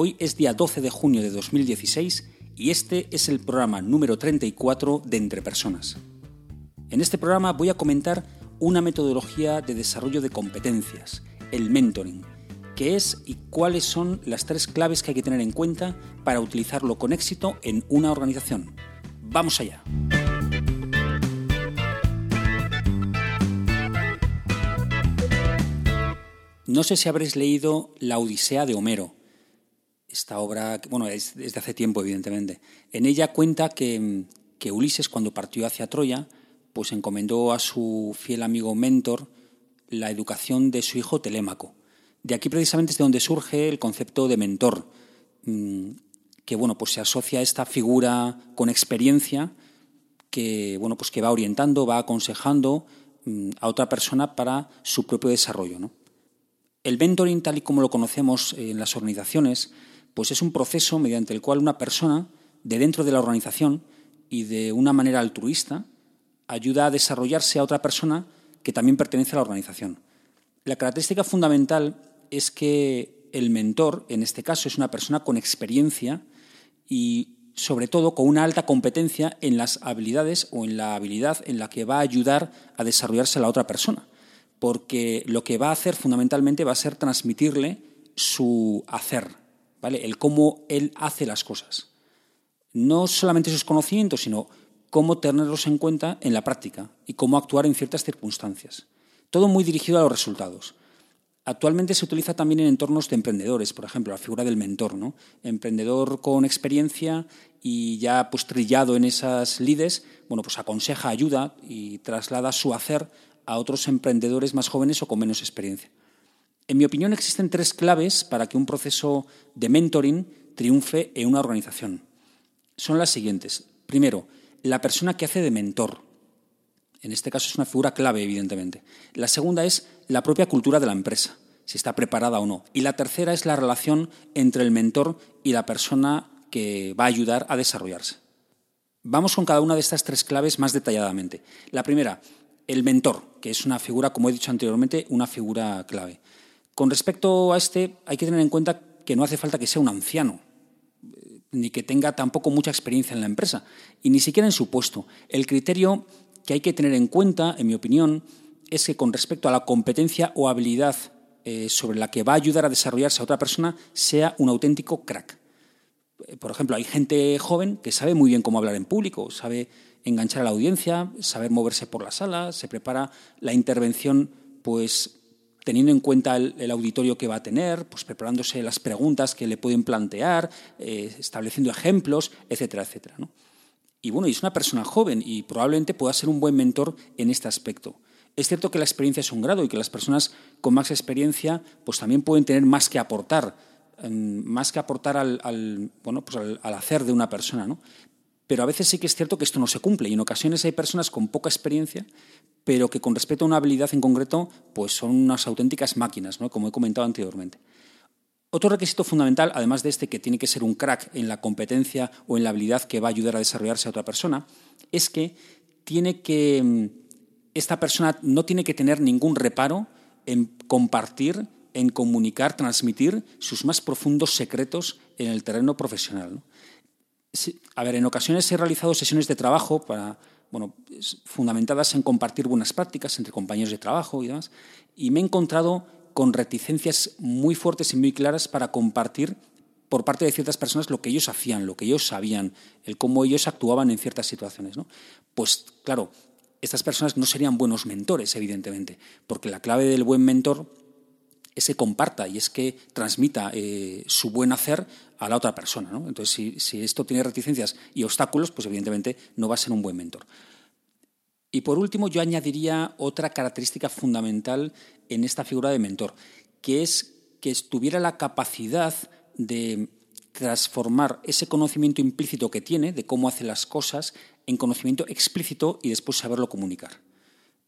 Hoy es día 12 de junio de 2016 y este es el programa número 34 de Entre Personas. En este programa voy a comentar una metodología de desarrollo de competencias, el mentoring, qué es y cuáles son las tres claves que hay que tener en cuenta para utilizarlo con éxito en una organización. ¡Vamos allá! No sé si habréis leído La Odisea de Homero. Esta obra, bueno, es desde hace tiempo, evidentemente. En ella cuenta que, que Ulises, cuando partió hacia Troya, pues encomendó a su fiel amigo mentor la educación de su hijo Telémaco. De aquí precisamente es de donde surge el concepto de mentor, mm, que bueno, pues se asocia a esta figura con experiencia que bueno, pues que va orientando, va aconsejando mm, a otra persona para su propio desarrollo, ¿no? El mentoring, tal y como lo conocemos en las organizaciones, pues es un proceso mediante el cual una persona, de dentro de la organización y de una manera altruista, ayuda a desarrollarse a otra persona que también pertenece a la organización. La característica fundamental es que el mentor, en este caso, es una persona con experiencia y, sobre todo, con una alta competencia en las habilidades o en la habilidad en la que va a ayudar a desarrollarse la otra persona porque lo que va a hacer fundamentalmente va a ser transmitirle su hacer, ¿vale? El cómo él hace las cosas. No solamente sus conocimientos, sino cómo tenerlos en cuenta en la práctica y cómo actuar en ciertas circunstancias. Todo muy dirigido a los resultados. Actualmente se utiliza también en entornos de emprendedores, por ejemplo, la figura del mentor, ¿no? Emprendedor con experiencia y ya pues trillado en esas lides, bueno, pues aconseja, ayuda y traslada su hacer a otros emprendedores más jóvenes o con menos experiencia. En mi opinión, existen tres claves para que un proceso de mentoring triunfe en una organización. Son las siguientes. Primero, la persona que hace de mentor. En este caso es una figura clave, evidentemente. La segunda es la propia cultura de la empresa, si está preparada o no. Y la tercera es la relación entre el mentor y la persona que va a ayudar a desarrollarse. Vamos con cada una de estas tres claves más detalladamente. La primera, el mentor, que es una figura, como he dicho anteriormente, una figura clave. Con respecto a este, hay que tener en cuenta que no hace falta que sea un anciano, eh, ni que tenga tampoco mucha experiencia en la empresa, y ni siquiera en su puesto. El criterio que hay que tener en cuenta, en mi opinión, es que con respecto a la competencia o habilidad eh, sobre la que va a ayudar a desarrollarse a otra persona, sea un auténtico crack. Eh, por ejemplo, hay gente joven que sabe muy bien cómo hablar en público, sabe enganchar a la audiencia, saber moverse por la sala, se prepara la intervención pues teniendo en cuenta el, auditorio que va a tener, pues preparándose las preguntas que le pueden plantear, eh, estableciendo ejemplos, etcétera, etcétera. Y bueno, es una persona joven y probablemente pueda ser un buen mentor en este aspecto. Es cierto que la experiencia es un grado y que las personas con más experiencia pues también pueden tener más que aportar, em, más que aportar al, bueno, pues al, hacer de una persona. ¿no? Pero a veces sí que es cierto que esto no se cumple y en ocasiones hay personas con poca experiencia, pero que con respecto a una habilidad en concreto, pues son unas auténticas máquinas, ¿no? como he comentado anteriormente. Otro requisito fundamental, además de este que tiene que ser un crack en la competencia o en la habilidad que va a ayudar a desarrollarse a otra persona, es que tiene que mm, esta persona no tiene que tener ningún reparo en compartir, en comunicar, transmitir sus más profundos secretos en el terreno profesional. A ver, en ocasiones he realizado sesiones de trabajo para, bueno, fundamentadas en compartir buenas prácticas entre compañeros de trabajo y demás, y me he encontrado con reticencias muy fuertes y muy claras para compartir por parte de ciertas personas lo que ellos hacían, lo que ellos sabían, el cómo ellos actuaban en ciertas situaciones. Pues claro, estas personas no serían buenos mentores, evidentemente, porque la clave del buen mentor es que comparta y es que transmita eh, su buen hacer a la otra persona. ¿no? Entonces, si, esto tiene reticencias y obstáculos, pues evidentemente no va a ser un buen mentor. Y por último, yo añadiría otra característica fundamental en esta figura de mentor, que es que tuviera la capacidad de transformar ese conocimiento implícito que tiene de cómo hace las cosas en conocimiento explícito y después saberlo comunicar.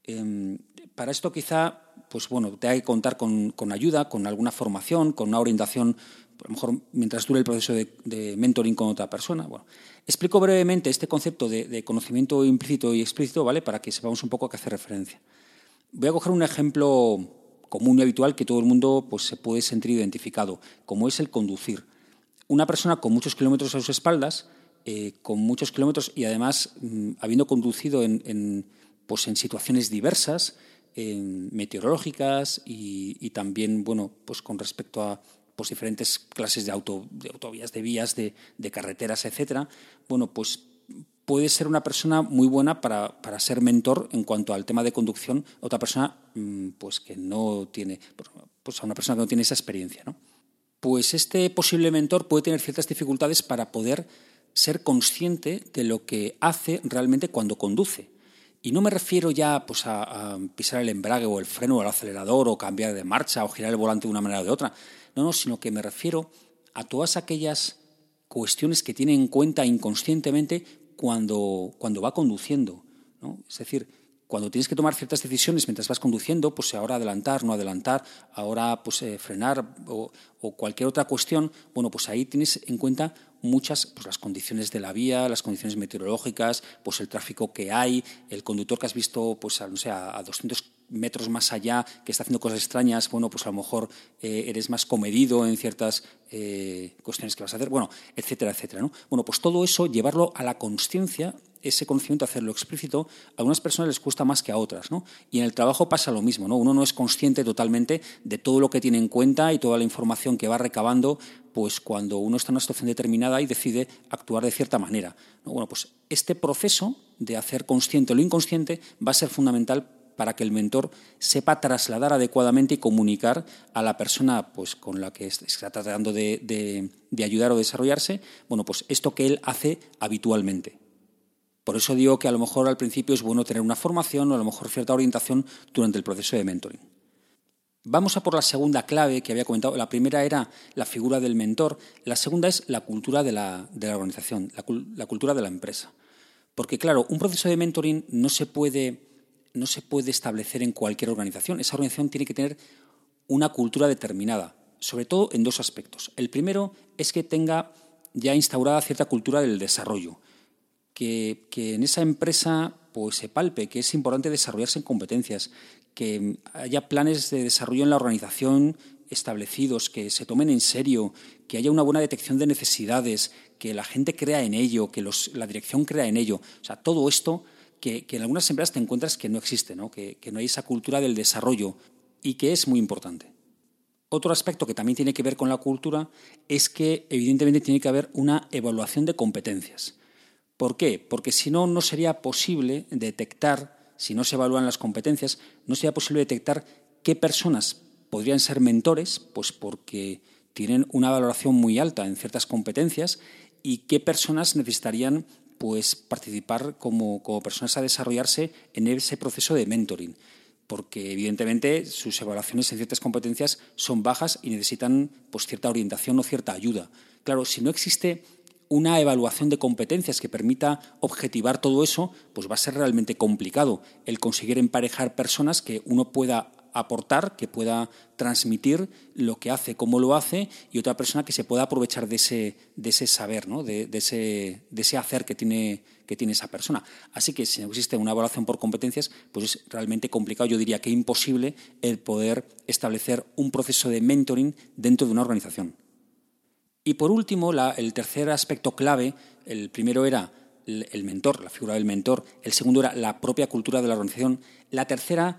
Em, para esto quizá, pues bueno, te hay que contar con, ayuda, con alguna formación, con una orientación, a lo mejor mientras dure el proceso de, mentoring con otra persona. Bueno, explico brevemente este concepto de, conocimiento implícito y explícito, ¿vale? Para que sepamos un poco a qué hace referencia. Voy a coger un ejemplo común y habitual que todo el mundo pues, se puede sentir identificado, como es el conducir. Una persona con muchos kilómetros a sus espaldas, eh, con muchos kilómetros y además mm, habiendo conducido en, pues, en situaciones diversas, meteorológicas y, también, bueno, pues con respecto a pues, diferentes clases de, auto, de autovías, de vías, de, carreteras, etcétera, bueno, pues puede ser una persona muy buena para, ser mentor en cuanto al tema de conducción, otra persona mm, pues que no tiene, pues a una persona que no tiene esa experiencia, ¿no? Pues este posible mentor puede tener ciertas dificultades para poder ser consciente de lo que hace realmente cuando conduce. Y no me refiero ya pues, a, pisar el embrague o el freno o el acelerador o cambiar de marcha o girar el volante de una manera o de otra. No, no, sino que me refiero a todas aquellas cuestiones que tiene en cuenta inconscientemente cuando, cuando va conduciendo. ¿no? Es decir, cuando tienes que tomar ciertas decisiones mientras vas conduciendo, pues ahora adelantar, no adelantar, ahora pues eh, frenar o, o, cualquier otra cuestión, bueno, pues ahí tienes en cuenta muchas, pues las condiciones de la vía, las condiciones meteorológicas, pues el tráfico que hay, el conductor que has visto, pues a, no sé, a 200 metros más allá, que está haciendo cosas extrañas, bueno, pues a lo mejor eh, eres más comedido en ciertas eh, cuestiones que vas a hacer, bueno, etcétera, etcétera, ¿no? Bueno, pues todo eso, llevarlo a la conciencia ese conocimiento, hacerlo explícito, a algunas personas les cuesta más que a otras, ¿no? Y en el trabajo pasa lo mismo, ¿no? Uno no es consciente totalmente de todo lo que tiene en cuenta y toda la información que va recabando, pues cuando uno está en una situación determinada y decide actuar de cierta manera. Bueno, pues este proceso de hacer consciente lo inconsciente va a ser fundamental para que el mentor sepa trasladar adecuadamente y comunicar a la persona pues, con la que está tratando de, de ayudar o desarrollarse, bueno, pues esto que él hace habitualmente. Por eso digo que a lo mejor al principio es bueno tener una formación o a lo mejor cierta orientación durante el proceso de mentoring. Vamos a por la segunda clave que había comentado. La primera era la figura del mentor. La segunda es la cultura de la, organización, la, cultura de la empresa. Porque, claro, un proceso de mentoring no se, puede, no se puede establecer en cualquier organización. Esa organización tiene que tener una cultura determinada, sobre todo en dos aspectos. El primero es que tenga ya instaurada cierta cultura del desarrollo que, en esa empresa pues, se palpe que es importante desarrollarse en competencias, que haya planes de desarrollo en la organización establecidos, que se tomen en serio, que haya una buena detección de necesidades, que la gente crea en ello, que la dirección crea en ello. O sea, todo esto que, en algunas empresas te encuentras que no existe, ¿no? Que, que no hay esa cultura del desarrollo y que es muy importante. Otro aspecto que también tiene que ver con la cultura es que evidentemente tiene que haber una evaluación de competencias. ¿Por qué? Porque si no, no sería posible detectar, si no se evalúan las competencias, no sería posible detectar qué personas podrían ser mentores, pues porque tienen una valoración muy alta en ciertas competencias y qué personas necesitarían pues participar como, como personas a desarrollarse en ese proceso de mentoring porque evidentemente sus evaluaciones en ciertas competencias son bajas y necesitan pues, cierta orientación o cierta ayuda. Claro, si no existe una evaluación de competencias que permita objetivar todo eso, pues va a ser realmente complicado el conseguir emparejar personas que uno pueda aportar, que pueda transmitir lo que hace, cómo lo hace, y otra persona que se pueda aprovechar de ese, de ese saber, ¿no? de, ese, de ese hacer que tiene, que tiene esa persona. Así que si no existe una evaluación por competencias, pues es realmente complicado, yo diría que imposible el poder establecer un proceso de mentoring dentro de una organización. Y por último, el tercer aspecto clave, el primero era el, mentor, la figura del mentor, el segundo era la propia cultura de la organización, la tercera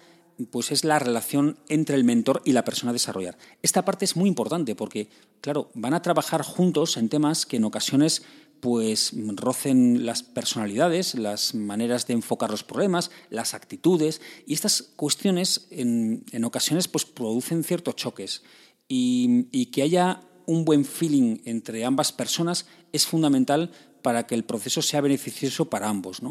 pues es la relación entre el mentor y la persona a desarrollar. Esta parte es muy importante porque, claro, van a trabajar juntos en temas que en ocasiones pues rocen las personalidades, las maneras de enfocar los problemas, las actitudes, y estas cuestiones en, ocasiones pues producen ciertos choques. y que haya un buen feeling entre ambas personas es fundamental para que el proceso sea beneficioso para ambos.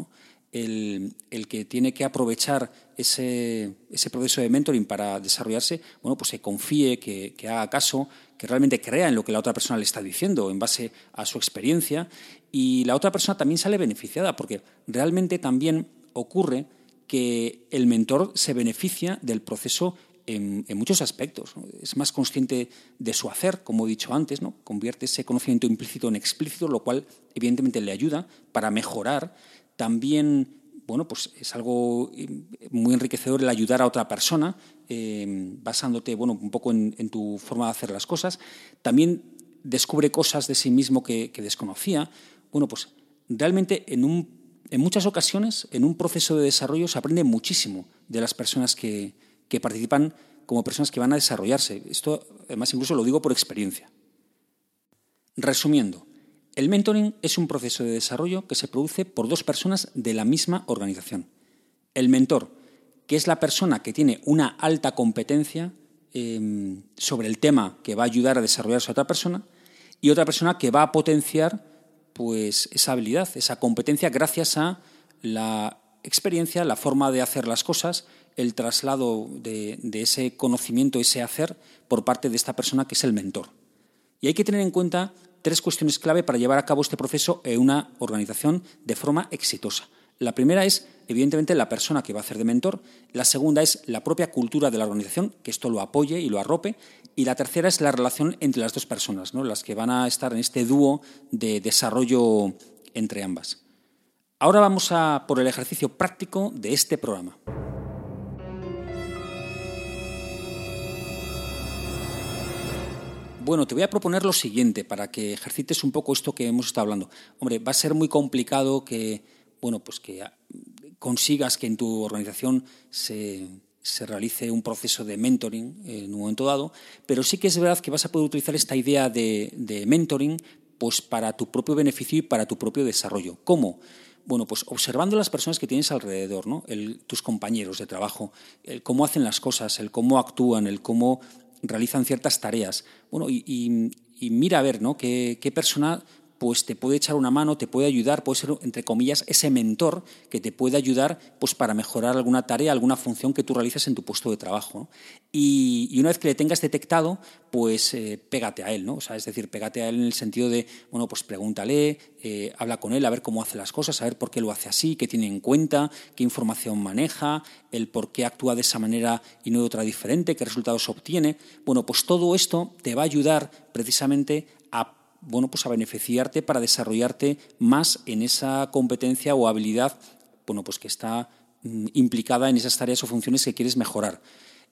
el, que tiene que aprovechar ese, proceso de mentoring para desarrollarse, bueno, pues se confíe, que, haga caso, que realmente crea en lo que la otra persona le está diciendo en base a su experiencia y la otra persona también sale beneficiada porque realmente también ocurre que el mentor se beneficia del proceso en, muchos aspectos. Es más consciente de su hacer, como he dicho antes, ¿no? convierte ese conocimiento implícito en explícito, lo cual evidentemente le ayuda para mejorar. También bueno, pues es algo muy enriquecedor el ayudar a otra persona, eh, basándote bueno, un poco en, tu forma de hacer las cosas. También descubre cosas de sí mismo que, desconocía. Bueno, pues realmente en, en muchas ocasiones, en un proceso de desarrollo, se aprende muchísimo de las personas que, que participan como personas que van a desarrollarse. Esto, además, incluso lo digo por experiencia. Resumiendo, el mentoring es un proceso de desarrollo que se produce por dos personas de la misma organización. El mentor, que es la persona que tiene una alta competencia em, sobre el tema que va a ayudar a desarrollarse a otra persona, y otra persona que va a potenciar pues, esa habilidad, esa competencia, gracias a la experiencia, la forma de hacer las cosas, el traslado de, ese conocimiento, ese hacer, por parte de esta persona que es el mentor. Y hay que tener en cuenta tres cuestiones clave para llevar a cabo este proceso en una organización de forma exitosa. La primera es, evidentemente, la persona que va a hacer de mentor. La segunda es la propia cultura de la organización, que esto lo apoye y lo arrope. Y la tercera es la relación entre las dos personas, ¿no? las que van a estar en este dúo de desarrollo entre ambas. Ahora vamos a por el ejercicio práctico de este programa. Bueno, te voy a proponer lo siguiente para que ejercites un poco esto que hemos estado hablando. Hombre, va a ser muy complicado que, bueno, pues que consigas que en tu organización se, realice un proceso de mentoring en un momento dado, pero sí que es verdad que vas a poder utilizar esta idea de, de mentoring pues para tu propio beneficio y para tu propio desarrollo. ¿Cómo? Bueno, pues observando las personas que tienes alrededor, ¿no? tus compañeros de trabajo, el cómo hacen las cosas, el cómo actúan, el cómo realizan ciertas tareas. Bueno, y, mira a ver, ¿no? qué persona pues te puede echar una mano, te puede ayudar, puede ser, entre comillas, ese mentor que te puede ayudar pues, para mejorar alguna tarea, alguna función que tú realices en tu puesto de trabajo. Y, una vez que le tengas detectado, pues eh, pégate a él, ¿no? O sea, es decir, pégate a él en el sentido de, bueno, pues pregúntale, eh, habla con él, a ver cómo hace las cosas, a ver por qué lo hace así, qué tiene en cuenta, qué información maneja, el por qué actúa de esa manera y no de otra diferente, qué resultados obtiene. Bueno, pues todo esto te va a ayudar precisamente bueno, pues a beneficiarte para desarrollarte más en esa competencia o habilidad bueno, pues que está mm, implicada en esas tareas o funciones que quieres mejorar.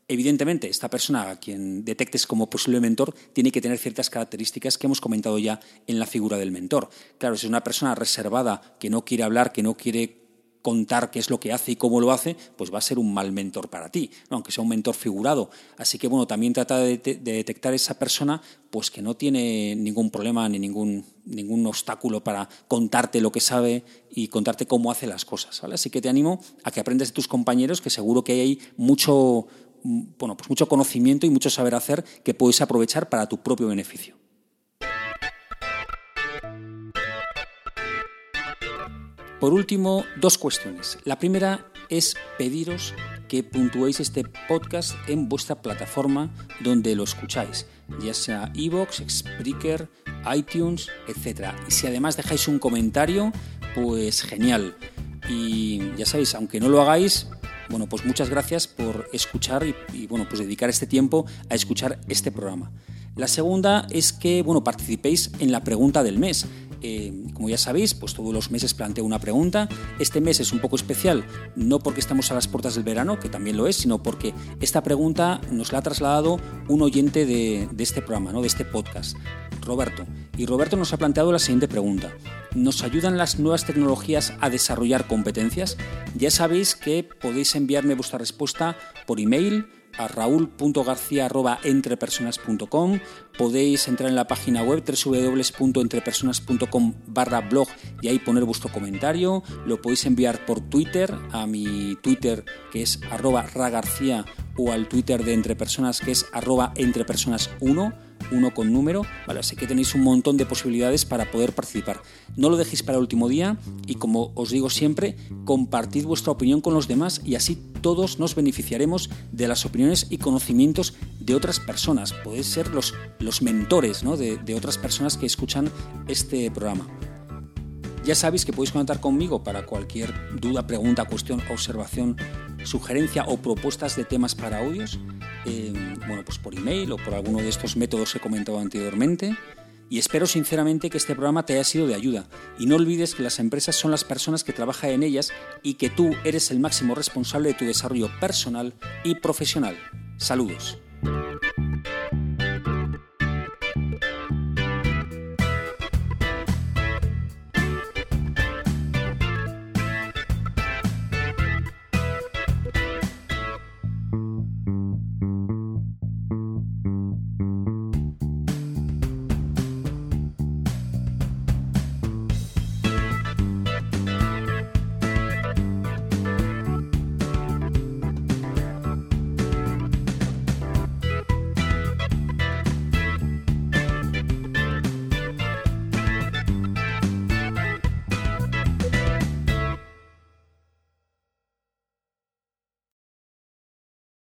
Evidentemente, esta persona a quien detectes como posible mentor tiene que tener ciertas características que hemos comentado ya en la figura del mentor. Claro, si es una persona reservada, que no quiere hablar, que no quiere contar qué es lo que hace y cómo lo hace, pues va a ser un mal mentor para ti, aunque sea un mentor figurado. Así que bueno, también trata de, detectar esa persona pues que no tiene ningún problema ni ningún, ningún obstáculo para contarte lo que sabe y contarte cómo hace las cosas. Así que te animo a que aprendas de tus compañeros, que seguro que hay mucho, bueno, pues mucho conocimiento y mucho saber hacer que puedes aprovechar para tu propio beneficio. Por último, dos cuestiones. La primera es pediros que puntuéis este podcast en vuestra plataforma donde lo escucháis, ya sea Evox, Spreaker, iTunes, etc. Y si además dejáis un comentario, pues genial. Y ya sabéis, aunque no lo hagáis, bueno, pues muchas gracias por escuchar y, y, bueno, pues dedicar este tiempo a escuchar este programa. La segunda es que, bueno, participéis en la pregunta del mes. Eh, como ya sabéis, pues todos los meses planteo una pregunta. Este mes es un poco especial, no porque estamos a las puertas del verano, que también lo es, sino porque esta pregunta nos la ha trasladado un oyente de, este programa, ¿no? de este podcast, Roberto. Y Roberto nos ha planteado la siguiente pregunta. ¿Nos ayudan las nuevas tecnologías a desarrollar competencias? Ya sabéis que podéis enviarme vuestra respuesta por email a raúl.garcía.entrepersonas.com. Podéis entrar en la página web www.entrepersonas.com barra blog y ahí poner vuestro comentario. Lo podéis enviar por Twitter a mi Twitter que es arroba ragarcía o al Twitter de Entrepersonas que es arroba entrepersonas1 uno con número, ¿vale? Así que tenéis un montón de posibilidades para poder participar. No lo dejéis para el último día y como os digo siempre, compartid vuestra opinión con los demás y así todos nos beneficiaremos de las opiniones y conocimientos de otras personas. Podéis ser los, los mentores de, de otras personas que escuchan este programa. Ya sabéis que podéis contar conmigo para cualquier duda, pregunta, cuestión, observación, sugerencia o propuestas de temas para audios, eh, bueno, pues por email o por alguno de estos métodos que he comentado anteriormente. Y espero sinceramente que este programa te haya sido de ayuda. Y no olvides que las empresas son las personas que trabajan en ellas y que tú eres el máximo responsable de tu desarrollo personal y profesional. Saludos.